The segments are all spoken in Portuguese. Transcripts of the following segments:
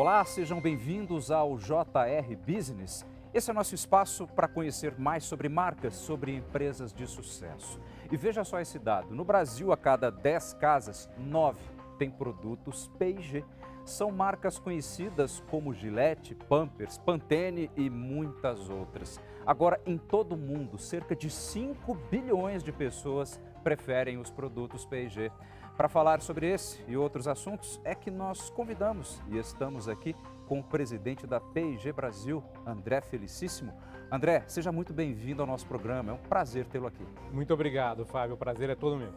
Olá, sejam bem-vindos ao JR Business. Esse é nosso espaço para conhecer mais sobre marcas, sobre empresas de sucesso. E veja só esse dado: no Brasil, a cada 10 casas, 9 têm produtos P&G. São marcas conhecidas como Gillette, Pampers, Pantene e muitas outras. Agora, em todo o mundo, cerca de 5 bilhões de pessoas preferem os produtos P&G. Para falar sobre esse e outros assuntos, é que nós convidamos e estamos aqui com o presidente da P&G Brasil, André Felicíssimo. André, seja muito bem-vindo ao nosso programa. É um prazer tê-lo aqui. Muito obrigado, Fábio. O prazer é todo meu.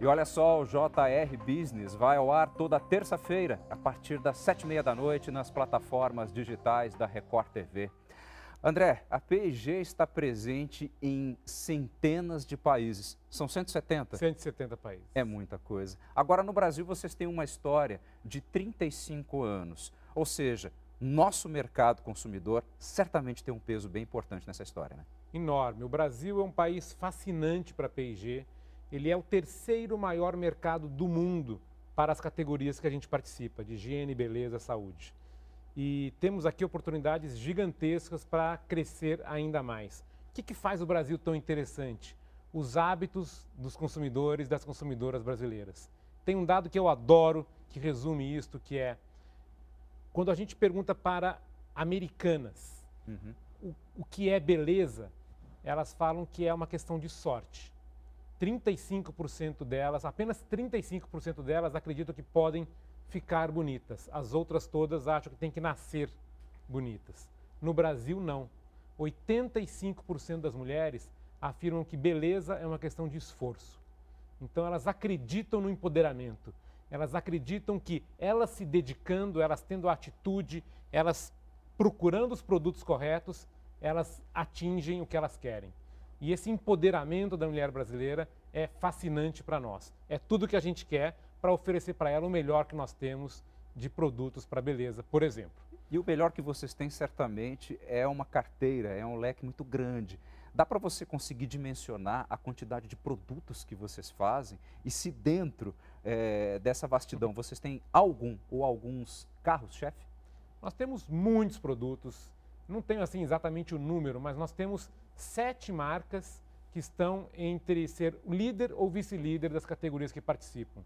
E olha só, o JR Business vai ao ar toda terça-feira, a partir das sete e meia da noite, nas plataformas digitais da Record TV. André, a P&G está presente em centenas de países. São 170? 170 países. É muita coisa. Agora, no Brasil, vocês têm uma história de 35 anos. Ou seja, nosso mercado consumidor certamente tem um peso bem importante nessa história, né? Enorme. O Brasil é um país fascinante para a P&G ele é o terceiro maior mercado do mundo para as categorias que a gente participa, de higiene, beleza, saúde. E temos aqui oportunidades gigantescas para crescer ainda mais. O que, que faz o Brasil tão interessante? Os hábitos dos consumidores, das consumidoras brasileiras. Tem um dado que eu adoro, que resume isto, que é quando a gente pergunta para americanas uhum. o, o que é beleza, elas falam que é uma questão de sorte. 35% delas, apenas 35% delas acreditam que podem ficar bonitas. As outras todas acham que tem que nascer bonitas. No Brasil, não. 85% das mulheres afirmam que beleza é uma questão de esforço. Então, elas acreditam no empoderamento. Elas acreditam que elas se dedicando, elas tendo atitude, elas procurando os produtos corretos, elas atingem o que elas querem. E esse empoderamento da mulher brasileira é fascinante para nós. É tudo que a gente quer para oferecer para ela o melhor que nós temos de produtos para beleza, por exemplo. E o melhor que vocês têm certamente é uma carteira, é um leque muito grande. Dá para você conseguir dimensionar a quantidade de produtos que vocês fazem e se dentro é, dessa vastidão vocês têm algum ou alguns carros, chefe? Nós temos muitos produtos, não tenho assim exatamente o número, mas nós temos sete marcas que estão entre ser líder ou vice-líder das categorias que participam.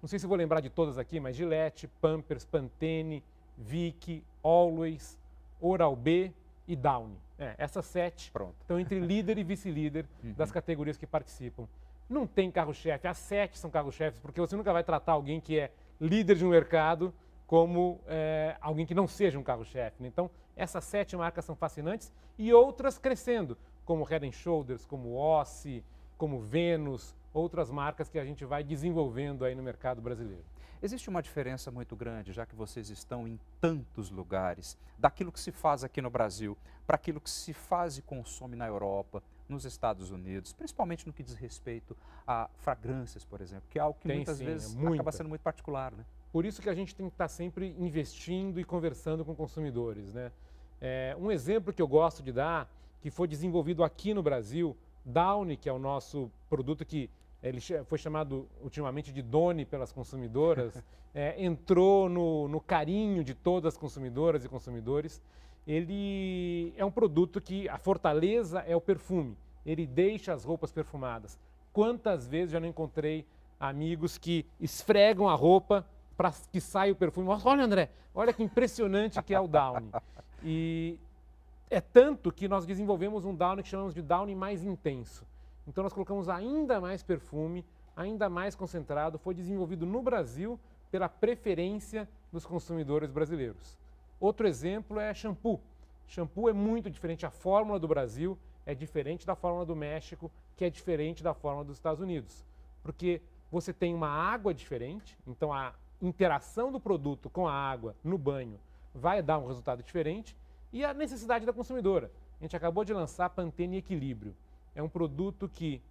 Não sei se vou lembrar de todas aqui, mas Gillette, Pampers, Pantene, Vick, Always, Oral-B e Downy. É, essas sete Pronto. estão entre líder e vice-líder uhum. das categorias que participam. Não tem carro-chefe, as sete são carro-chefes, porque você nunca vai tratar alguém que é líder de um mercado como é, alguém que não seja um carro-chefe. Né? Então, essas sete marcas são fascinantes e outras crescendo, como Head Shoulders, como Ossi, como Venus, outras marcas que a gente vai desenvolvendo aí no mercado brasileiro. Existe uma diferença muito grande, já que vocês estão em tantos lugares, daquilo que se faz aqui no Brasil para aquilo que se faz e consome na Europa, nos Estados Unidos, principalmente no que diz respeito a fragrâncias, por exemplo, que é algo que tem, muitas sim, vezes é acaba sendo muito particular, né? Por isso que a gente tem que estar sempre investindo e conversando com consumidores, né? É, um exemplo que eu gosto de dar, que foi desenvolvido aqui no Brasil, Downy, que é o nosso produto que ele foi chamado ultimamente de Doni pelas consumidoras, é, entrou no, no, carinho de todas as consumidoras e consumidores. Ele é um produto que a fortaleza é o perfume. Ele deixa as roupas perfumadas. Quantas vezes já não encontrei amigos que esfregam a roupa para que saia o perfume? Olha, André, olha que impressionante que é o Downy. E é tanto que nós desenvolvemos um Downy que chamamos de Downy mais intenso. Então nós colocamos ainda mais perfume, ainda mais concentrado. Foi desenvolvido no Brasil pela preferência dos consumidores brasileiros. Outro exemplo é shampoo. Shampoo é muito diferente. A fórmula do Brasil é diferente da fórmula do México, que é diferente da fórmula dos Estados Unidos. Porque você tem uma água diferente, então a interação do produto com a água no banho vai dar um resultado diferente e a necessidade da consumidora. A gente acabou de lançar Pantene Equilíbrio. É um produto que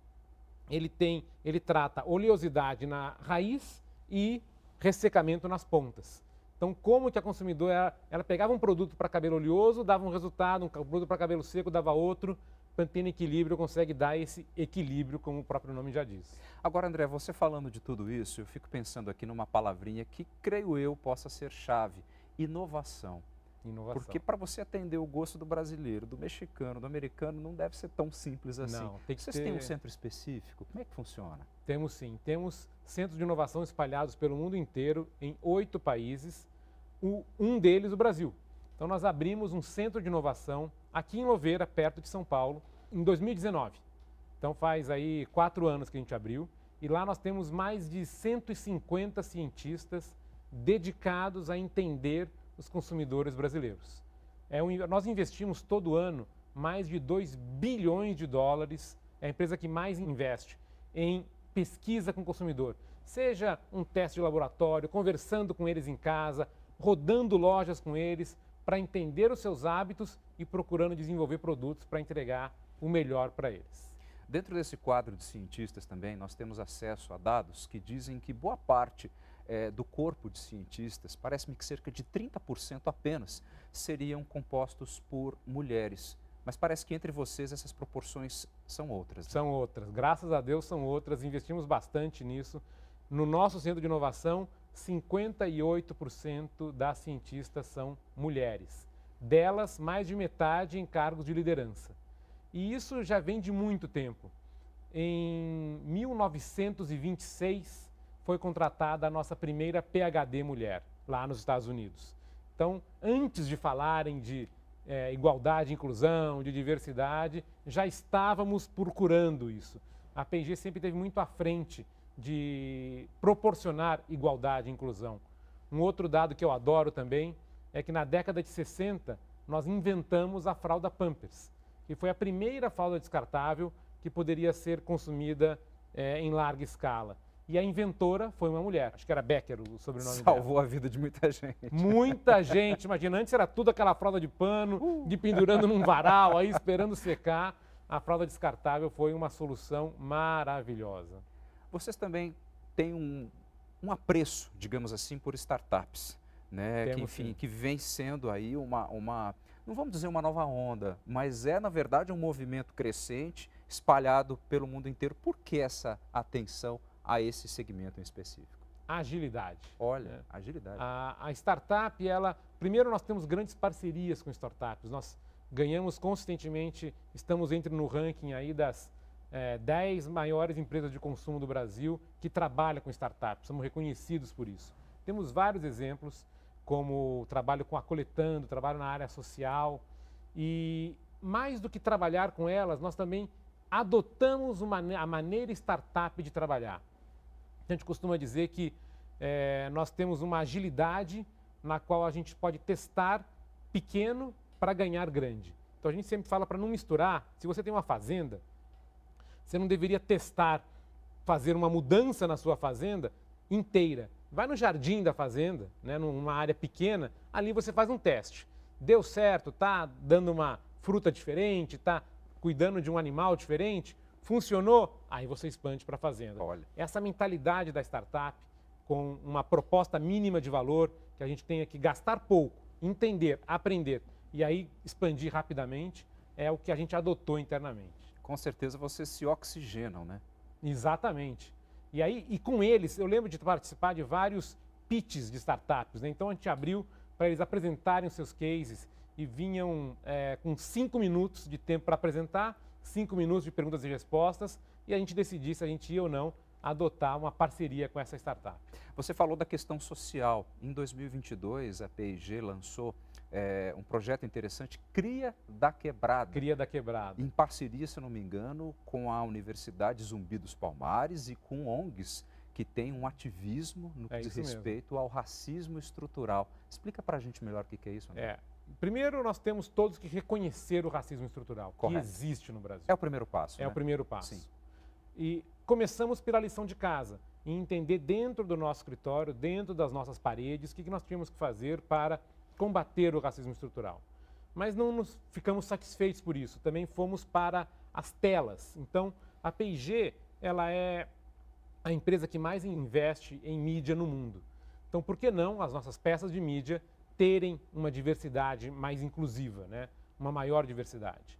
ele tem, ele trata oleosidade na raiz e ressecamento nas pontas. Então, como que a consumidora, ela, pegava um produto para cabelo oleoso, dava um resultado, um produto para cabelo seco, dava outro. Pantene Equilíbrio consegue dar esse equilíbrio, como o próprio nome já diz. Agora, André, você falando de tudo isso, eu fico pensando aqui numa palavrinha que creio eu possa ser chave inovação. Inovação. Porque para você atender o gosto do brasileiro, do mexicano, do americano, não deve ser tão simples assim. Não, tem que Vocês ter... têm um centro específico? Como é que funciona? Temos sim. Temos centros de inovação espalhados pelo mundo inteiro, em oito países, um deles o Brasil. Então nós abrimos um centro de inovação aqui em Louveira, perto de São Paulo, em 2019. Então faz aí quatro anos que a gente abriu. E lá nós temos mais de 150 cientistas dedicados a entender os consumidores brasileiros. É um, nós investimos todo ano mais de 2 bilhões de dólares, é a empresa que mais investe em pesquisa com o consumidor. Seja um teste de laboratório, conversando com eles em casa, rodando lojas com eles, para entender os seus hábitos e procurando desenvolver produtos para entregar o melhor para eles. Dentro desse quadro de cientistas também, nós temos acesso a dados que dizem que boa parte é, do corpo de cientistas, parece-me que cerca de 30% apenas, seriam compostos por mulheres. Mas parece que entre vocês essas proporções são outras. Né? São outras. Graças a Deus são outras. Investimos bastante nisso. No nosso centro de inovação, 58% das cientistas são mulheres. Delas, mais de metade em cargos de liderança. E isso já vem de muito tempo. Em 1926, foi contratada a nossa primeira PhD mulher lá nos Estados Unidos. Então, antes de falarem de é, igualdade, inclusão, de diversidade, já estávamos procurando isso. A P&G sempre esteve muito à frente de proporcionar igualdade e inclusão. Um outro dado que eu adoro também é que na década de 60 nós inventamos a fralda Pampers, que foi a primeira fralda descartável que poderia ser consumida é, em larga escala. E a inventora foi uma mulher, acho que era Becker o sobrenome Salvou dela. a vida de muita gente. Muita gente, imagina, antes era tudo aquela fralda de pano, de pendurando num varal, aí esperando secar. A fralda descartável foi uma solução maravilhosa. Vocês também têm um, um apreço, digamos assim, por startups, né? Temos, que, enfim, sim. que vem sendo aí uma, uma, não vamos dizer uma nova onda, mas é, na verdade, um movimento crescente, espalhado pelo mundo inteiro. Por que essa atenção a esse segmento em específico? Agilidade. Olha, né? agilidade. A, a startup, ela. Primeiro, nós temos grandes parcerias com startups. Nós ganhamos consistentemente, estamos entre no ranking aí das é, 10 maiores empresas de consumo do Brasil que trabalham com startups. Somos reconhecidos por isso. Temos vários exemplos, como o trabalho com a Coletando, trabalho na área social. E mais do que trabalhar com elas, nós também adotamos uma, a maneira startup de trabalhar. A gente costuma dizer que é, nós temos uma agilidade na qual a gente pode testar pequeno para ganhar grande. Então a gente sempre fala para não misturar. Se você tem uma fazenda, você não deveria testar, fazer uma mudança na sua fazenda inteira. Vai no jardim da fazenda, né, numa área pequena, ali você faz um teste. Deu certo, tá dando uma fruta diferente, tá cuidando de um animal diferente, funcionou, aí você expande para a fazenda. Olha. Essa mentalidade da startup, com uma proposta mínima de valor, que a gente tenha que gastar pouco, entender, aprender e aí expandir rapidamente, é o que a gente adotou internamente. Com certeza vocês se oxigenam, né? Exatamente. E aí, e com eles, eu lembro de participar de vários pitches de startups, né? Então a gente abriu para eles apresentarem os seus cases e vinham é, com cinco minutos de tempo para apresentar, cinco minutos de perguntas e respostas, e a gente decidir se a gente ia ou não adotar uma parceria com essa startup. Você falou da questão social. Em 2022, a P&G lançou é, um projeto interessante, Cria da Quebrada. Cria da Quebrada. Em parceria, se não me engano, com a Universidade Zumbi dos Palmares e com ONGs que tem um ativismo no que É diz isso mesmo. respeito ao racismo estrutural. Explica para a gente melhor o que que é isso, André. É. Primeiro, nós temos todos que reconhecer o racismo estrutural, Correto. que existe no Brasil. É o primeiro passo, É né? o primeiro passo. Sim. E começamos pela lição de casa, e entender dentro do nosso escritório, dentro das nossas paredes, o que nós tínhamos que fazer para combater o racismo estrutural. Mas não nos ficamos satisfeitos por isso, também fomos para as telas. Então, a P&G, ela é a empresa que mais investe em mídia no mundo. Então, por que não as nossas peças de mídia terem uma diversidade mais inclusiva, né? uma maior diversidade?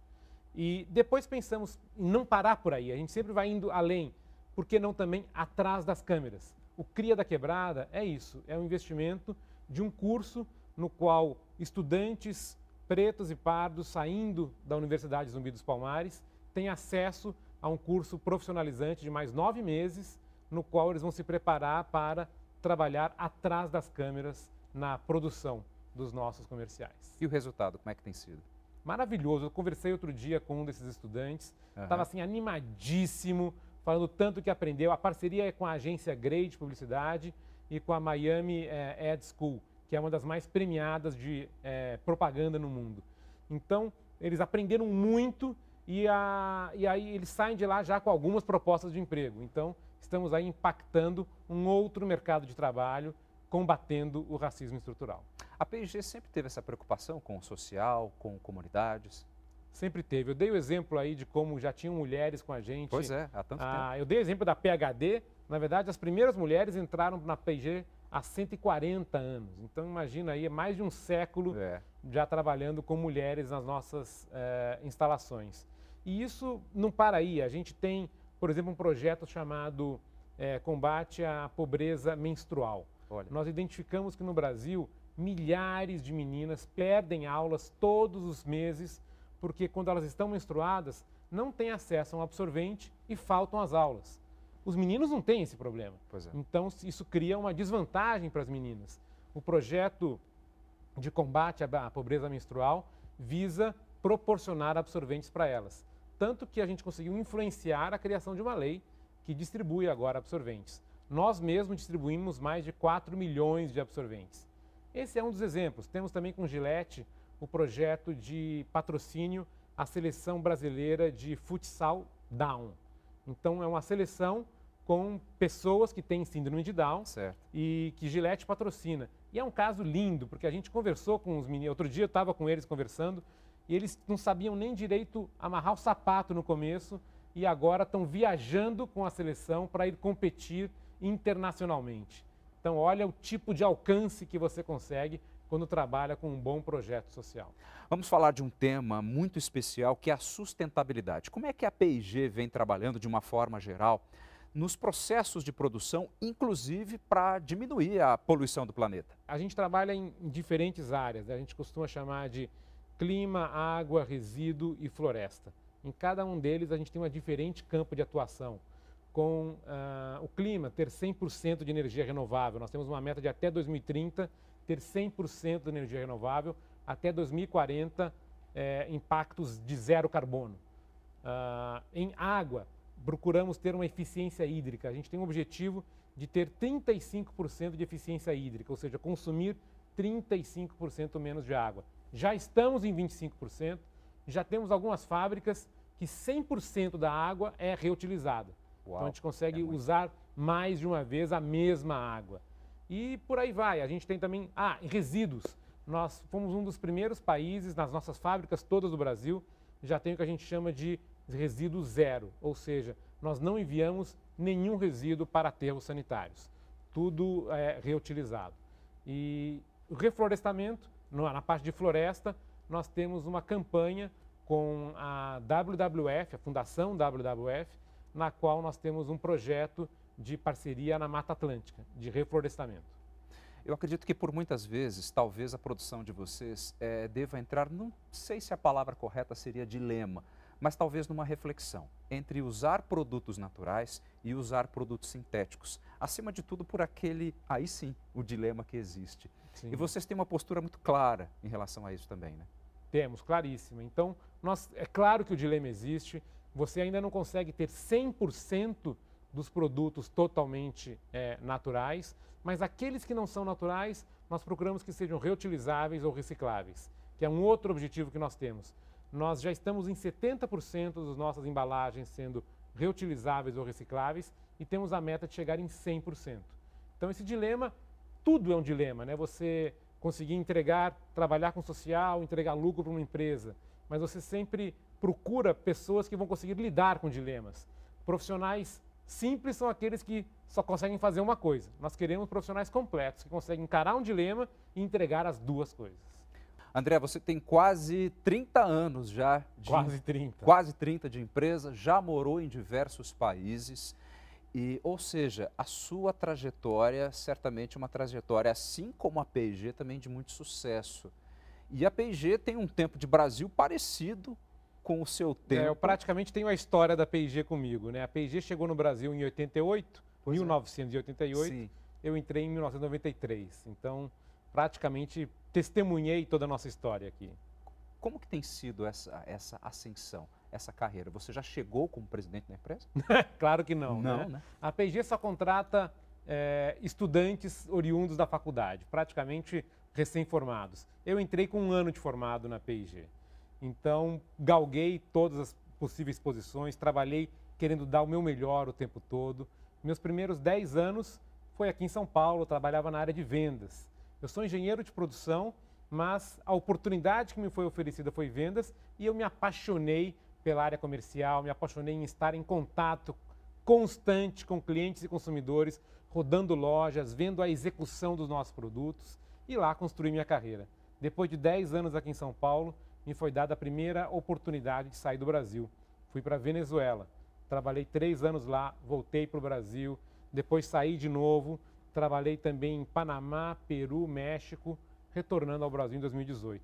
E depois pensamos em não parar por aí, a gente sempre vai indo além. Por que não também atrás das câmeras? O Cria da Quebrada é isso, é um investimento de um curso no qual estudantes pretos e pardos saindo da Universidade Zumbi dos Palmares têm acesso a um curso profissionalizante de mais nove meses, no qual eles vão se preparar para trabalhar atrás das câmeras na produção dos nossos comerciais. E o resultado, como é que tem sido? Maravilhoso. Eu conversei outro dia com um desses estudantes, estava uhum. assim animadíssimo, falando tanto que aprendeu. A parceria é com a agência Grey de Publicidade e com a Miami é, Ad School, que é uma das mais premiadas de é, propaganda no mundo. Então, eles aprenderam muito e, a, e aí eles saem de lá já com algumas propostas de emprego. Então, estamos aí impactando um outro mercado de trabalho, combatendo o racismo estrutural. A P&G sempre teve essa preocupação com o social, com comunidades? Sempre teve. Eu dei o exemplo aí de como já tinham mulheres com a gente. Pois é, há tanto ah, tempo. Eu dei o exemplo da PHD. Na verdade, as primeiras mulheres entraram na P&G há 140 anos. Então, imagina aí, é mais de um século é. já trabalhando com mulheres nas nossas é, instalações. E isso não para aí. A gente tem, por exemplo, um projeto chamado é, Combate à Pobreza Menstrual. Olha. Nós identificamos que no Brasil milhares de meninas perdem aulas todos os meses porque quando elas estão menstruadas não têm acesso a um absorvente e faltam as aulas. Os meninos não têm esse problema. É. Então isso cria uma desvantagem para as meninas. O projeto de combate à pobreza menstrual visa proporcionar absorventes para elas. Tanto que a gente conseguiu influenciar a criação de uma lei que distribui agora absorventes. Nós mesmos distribuímos mais de 4 milhões de absorventes. Esse é um dos exemplos. Temos também com Gillette o projeto de patrocínio à seleção brasileira de futsal Down. Então, é uma seleção com pessoas que têm síndrome de Down certo. e que Gillette patrocina. E é um caso lindo, porque a gente conversou com os meninos. Outro dia eu estava com eles conversando e eles não sabiam nem direito amarrar o sapato no começo e agora estão viajando com a seleção para ir competir internacionalmente. Então, olha o tipo de alcance que você consegue quando trabalha com um bom projeto social. Vamos falar de um tema muito especial que é a sustentabilidade. Como é que a PIG vem trabalhando de uma forma geral nos processos de produção, inclusive para diminuir a poluição do planeta? A gente trabalha em diferentes áreas, né? a gente costuma chamar de clima, água, resíduo e floresta. Em cada um deles a gente tem um diferente campo de atuação com uh, o clima, ter 100% de energia renovável. Nós temos uma meta de até 2030 ter 100% de energia renovável, até 2040 é, impactos de zero carbono. Uh, em água, procuramos ter uma eficiência hídrica. A gente tem um objetivo de ter 35% de eficiência hídrica, ou seja, consumir 35% menos de água. Já estamos em 25%, já temos algumas fábricas que 100% da água é reutilizada. Uau, então a gente consegue é usar mais de uma vez a mesma água. E por aí vai. A gente tem também. Ah, resíduos. Nós fomos um dos primeiros países, nas nossas fábricas todas do Brasil, já tem o que a gente chama de resíduo zero. Ou seja, nós não enviamos nenhum resíduo para aterros sanitários. Tudo é reutilizado. E o reflorestamento, na parte de floresta, nós temos uma campanha com a WWF, a Fundação WWF, na qual nós temos um projeto de parceria na Mata Atlântica, de reflorestamento. Eu acredito que por muitas vezes, talvez a produção de vocês é, deva entrar, não sei se a palavra correta seria dilema, mas talvez numa reflexão entre usar produtos naturais e usar produtos sintéticos. Acima de tudo, por aquele, aí sim, o dilema que existe. Sim. E vocês têm uma postura muito clara em relação a isso também, né? Temos, claríssima. Então, nós, é claro que o dilema existe, você ainda não consegue ter 100% dos produtos totalmente é, naturais, mas aqueles que não são naturais, nós procuramos que sejam reutilizáveis ou recicláveis, que é um outro objetivo que nós temos. Nós já estamos em 70% das nossas embalagens sendo reutilizáveis ou recicláveis e temos a meta de chegar em 100%. Então esse dilema, tudo é um dilema, né? Você conseguir entregar, trabalhar com social, entregar lucro para uma empresa, mas você sempre procura pessoas que vão conseguir lidar com dilemas. Profissionais simples são aqueles que só conseguem fazer uma coisa. Nós queremos profissionais completos que conseguem encarar um dilema e entregar as duas coisas. André, você tem quase 30 anos já de quase 30. Quase 30 de empresa, já morou em diversos países E, ou seja, a sua trajetória certamente uma trajetória, assim como a P&G, também de muito sucesso. E a P&G tem um tempo de Brasil parecido com o seu tempo. É, eu praticamente tenho a história da P&G comigo. Né? A P&G chegou no Brasil em 88, pois 1988. É. Eu entrei em 1993. Então, praticamente testemunhei toda a nossa história aqui. Como que tem sido essa, essa ascensão? essa carreira? Você já chegou como presidente da empresa? claro que não. não né? Né? A P&G só contrata é, estudantes oriundos da faculdade, praticamente recém-formados. Eu entrei com um ano de formado na P&G. Então, galguei todas as possíveis posições, trabalhei querendo dar o meu melhor o tempo todo. Meus primeiros 10 anos foi aqui em São Paulo, trabalhava na área de vendas. Eu sou engenheiro de produção, mas a oportunidade que me foi oferecida foi vendas e eu me apaixonei pela área comercial, me apaixonei em estar em contato constante com clientes e consumidores, rodando lojas, vendo a execução dos nossos produtos e lá construir minha carreira. Depois de 10 anos aqui em São Paulo, me foi dada a primeira oportunidade de sair do Brasil. Fui para a Venezuela, trabalhei três anos lá, voltei para o Brasil, depois saí de novo, trabalhei também em Panamá, Peru, México, retornando ao Brasil em 2018.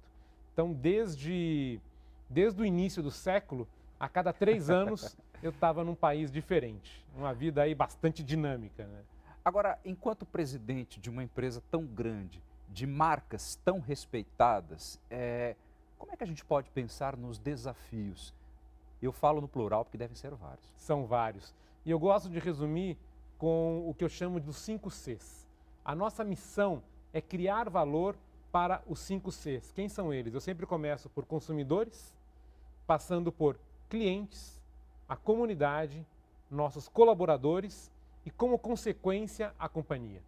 Então, desde desde o início do século, a cada três anos eu estava num país diferente. Uma vida aí bastante dinâmica. Né? Agora, enquanto presidente de uma empresa tão grande, de marcas tão respeitadas, é, como é que a gente pode pensar nos desafios? Eu falo no plural porque devem ser vários. São vários. E eu gosto de resumir com o que eu chamo dos cinco Cs. A nossa missão é criar valor para os cinco Cs. Quem são eles? Eu sempre começo por consumidores, passando por clientes, a comunidade, nossos colaboradores e, como consequência, a companhia.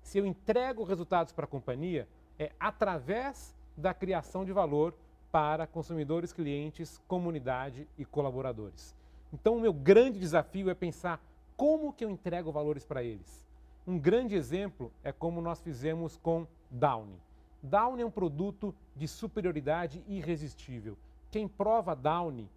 Se eu entrego resultados para a companhia, é através da criação de valor para consumidores, clientes, comunidade e colaboradores. Então, o meu grande desafio é pensar como que eu entrego valores para eles. Um grande exemplo é como nós fizemos com Downy. Downy é um produto de superioridade irresistível quem prova Downy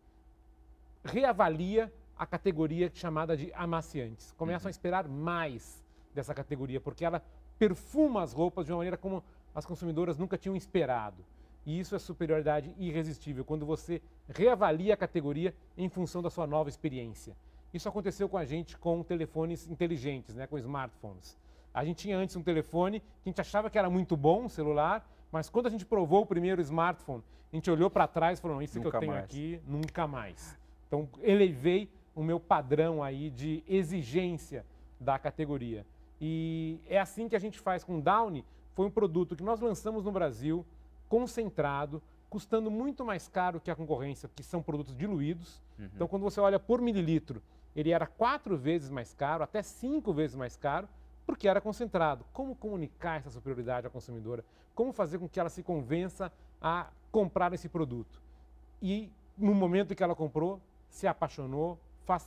reavalia a categoria chamada de amaciantes. Começam uhum. a esperar mais dessa categoria, porque ela perfuma as roupas de uma maneira como as consumidoras nunca tinham esperado. E isso é superioridade irresistível, quando você reavalia a categoria em função da sua nova experiência. Isso aconteceu com a gente com telefones inteligentes, né, com smartphones. A gente tinha antes um telefone que a gente achava que era muito bom, um celular, mas quando a gente provou o primeiro smartphone, a gente olhou para trás e falou: isso nunca que eu tenho mais. aqui, nunca mais. Então, elevei o meu padrão aí de exigência da categoria. E é assim que a gente faz com o Downy. Foi um produto que nós lançamos no Brasil, concentrado, custando muito mais caro que a concorrência, que são produtos diluídos. Uhum. Então, quando você olha por mililitro, ele era quatro vezes mais caro, até cinco vezes mais caro, porque era concentrado. Como comunicar essa superioridade à consumidora? Como fazer com que ela se convença a comprar esse produto? E no momento em que ela comprou, se apaixonou,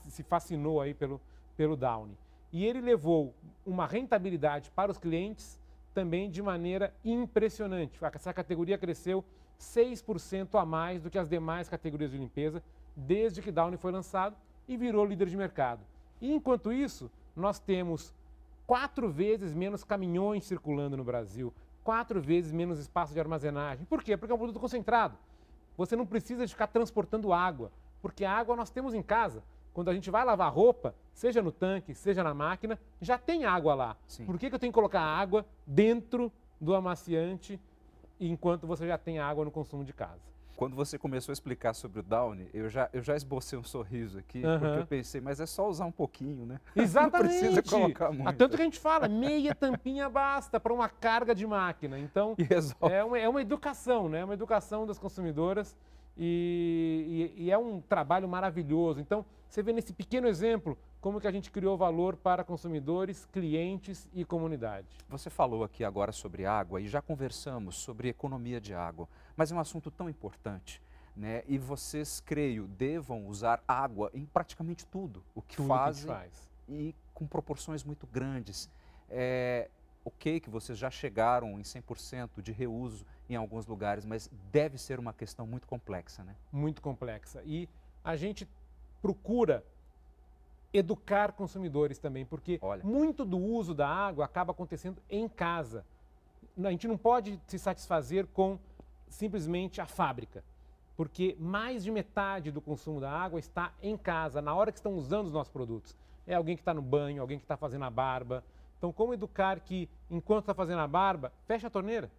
se fascinou aí pelo, pelo Downy. E ele levou uma rentabilidade para os clientes também de maneira impressionante. Essa categoria cresceu 6% a mais do que as demais categorias de limpeza desde que Downy foi lançado e virou líder de mercado. E enquanto isso, nós temos quatro vezes menos caminhões circulando no Brasil, quatro vezes menos espaço de armazenagem. Por quê? Porque é um produto concentrado. Você não precisa ficar transportando água, porque a água nós temos em casa. Quando a gente vai lavar roupa, seja no tanque, seja na máquina, já tem água lá. Sim. Por que, que eu tenho que colocar água dentro do amaciante enquanto você já tem água no consumo de casa? quando você começou a explicar sobre o Downy, eu já, eu já esbocei um sorriso aqui, uhum. porque eu pensei, mas é só usar um pouquinho, né? Exatamente. Não precisa colocar muito. Tanto que a gente fala, meia tampinha basta para uma carga de máquina. Então, é uma, é uma educação, né? É uma educação das consumidoras e, e, e é um trabalho maravilhoso. Então, você vê nesse pequeno exemplo como que a gente criou valor para consumidores, clientes e comunidade. Você falou aqui agora sobre água e já conversamos sobre economia de água, mas é um assunto tão importante. Né? E vocês, creio, devam usar água em praticamente tudo o que tudo fazem que faz. e com proporções muito grandes. É, ok que vocês já chegaram em 100% de reuso em alguns lugares, mas deve ser uma questão muito complexa, né? Muito complexa. E a gente procura educar consumidores também, porque Olha. muito do uso da água acaba acontecendo em casa. A gente não pode se satisfazer com simplesmente a fábrica, porque mais de metade do consumo da água está em casa, na hora que estão usando os nossos produtos. É alguém que está no banho, alguém que está fazendo a barba. Então, como educar que, enquanto está fazendo a barba, fecha a torneira?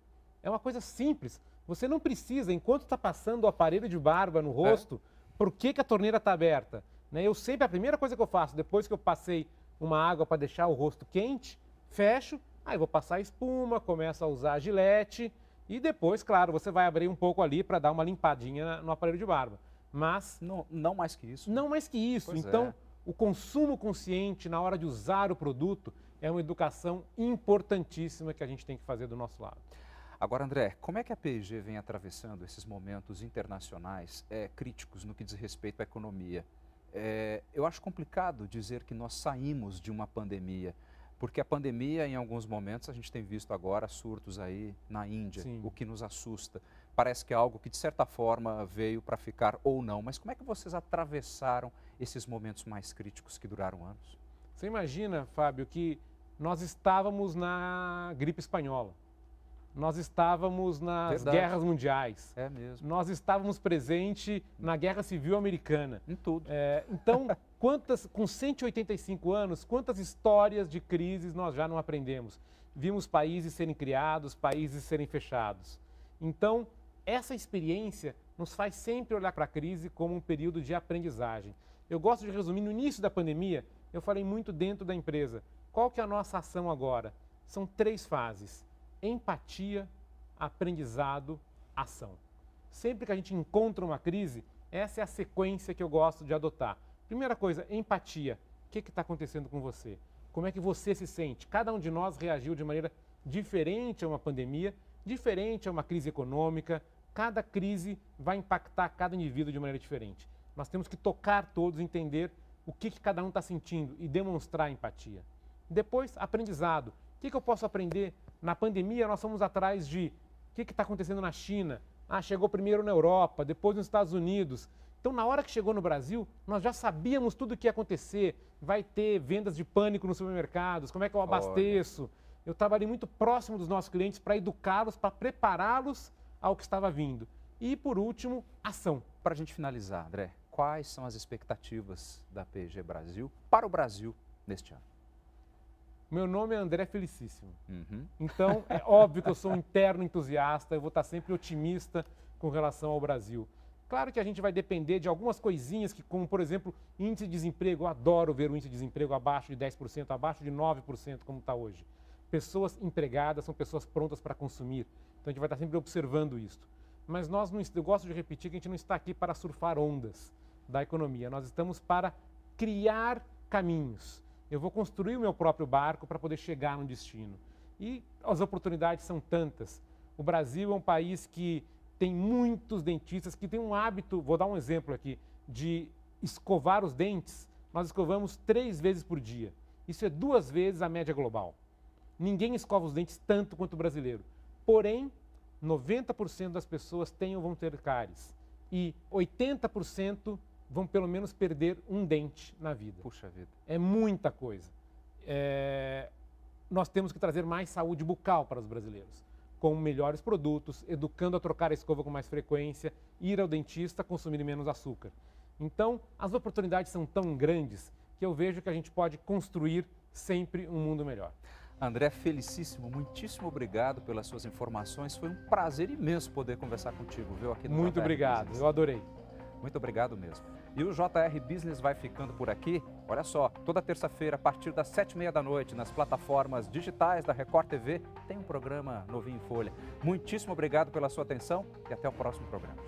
É uma coisa simples. Você não precisa, enquanto está passando o aparelho de barba no é. rosto, é. Por que, que a torneira está aberta? Né? Eu sempre, a primeira coisa que eu faço, depois que eu passei uma água para deixar o rosto quente, fecho, aí vou passar espuma, começo a usar a gilete e depois, claro, você vai abrir um pouco ali para dar uma limpadinha no aparelho de barba. Mas. Não, não mais que isso. Não mais que isso. Pois então, é. o consumo consciente na hora de usar o produto é uma educação importantíssima que a gente tem que fazer do nosso lado. Agora, André, como é que a P&G vem atravessando esses momentos internacionais é, críticos no que diz respeito à economia? É, eu acho complicado dizer que nós saímos de uma pandemia, porque a pandemia, em alguns momentos, a gente tem visto agora surtos aí na Índia, Sim. o que nos assusta. Parece que é algo que, de certa forma, veio para ficar ou não. Mas como é que vocês atravessaram esses momentos mais críticos que duraram anos? Você imagina, Fábio, que nós estávamos na gripe espanhola. Nós estávamos nas Verdade. guerras mundiais. É mesmo. Nós estávamos presente na Guerra Civil Americana. Em tudo. É, então, quantas, com 185 anos, quantas histórias de crises nós já não aprendemos? Vimos países serem criados, países serem fechados. Então, essa experiência nos faz sempre olhar para a crise como um período de aprendizagem. Eu gosto de resumir, no início da pandemia, eu falei muito dentro da empresa. Qual que é a nossa ação agora? São três fases empatia, aprendizado, ação. Sempre que a gente encontra uma crise, essa é a sequência que eu gosto de adotar. Primeira coisa, empatia. O que está acontecendo com você? Como é que você se sente? Cada um de nós reagiu de maneira diferente a uma pandemia, diferente a uma crise econômica. Cada crise vai impactar cada indivíduo de maneira diferente. Nós temos que tocar todos, entender o que, que cada um está sentindo e demonstrar empatia. Depois, aprendizado. O que, que eu posso aprender na pandemia, nós fomos atrás de o que está acontecendo na China. Ah, chegou primeiro na Europa, depois nos Estados Unidos. Então, na hora que chegou no Brasil, nós já sabíamos tudo o que ia acontecer. Vai ter vendas de pânico nos supermercados, como é que eu abasteço. Olha. Eu trabalhei muito próximo dos nossos clientes para educá-los, para prepará-los ao que estava vindo. E, por último, ação. Para a gente finalizar, André, quais são as expectativas da PG Brasil para o Brasil neste ano? Meu nome é André Felicíssimo. Uhum. Então, é óbvio que eu sou um interno entusiasta, eu vou estar sempre otimista com relação ao Brasil. Claro que a gente vai depender de algumas coisinhas, que, como, por exemplo, índice de desemprego. Eu adoro ver o índice de desemprego abaixo de 10%, abaixo de 9%, como está hoje. Pessoas empregadas são pessoas prontas para consumir. Então, a gente vai estar sempre observando isso. Mas nós, não, eu gosto de repetir que a gente não está aqui para surfar ondas da economia. Nós estamos para criar caminhos eu vou construir o meu próprio barco para poder chegar no destino. E as oportunidades são tantas. O Brasil é um país que tem muitos dentistas que tem um hábito, vou dar um exemplo aqui, de escovar os dentes. Nós escovamos três vezes por dia. Isso é duas vezes a média global. Ninguém escova os dentes tanto quanto o brasileiro. Porém, 90% das pessoas têm ou vão ter cáries. E 80% vão pelo menos perder um dente na vida. Puxa vida. É muita coisa. É... Nós temos que trazer mais saúde bucal para os brasileiros, com melhores produtos, educando a trocar a escova com mais frequência, ir ao dentista, consumir menos açúcar. Então, as oportunidades são tão grandes que eu vejo que a gente pode construir sempre um mundo melhor. André, felicíssimo, muitíssimo obrigado pelas suas informações. Foi um prazer imenso poder conversar contigo, viu, aqui no Muito obrigado, eu adorei. Muito obrigado mesmo. E o JR Business vai ficando por aqui. Olha só, toda terça-feira, a partir das sete e meia da noite, nas plataformas digitais da Record TV, tem um programa novinho em folha. Muitíssimo obrigado pela sua atenção e até o próximo programa.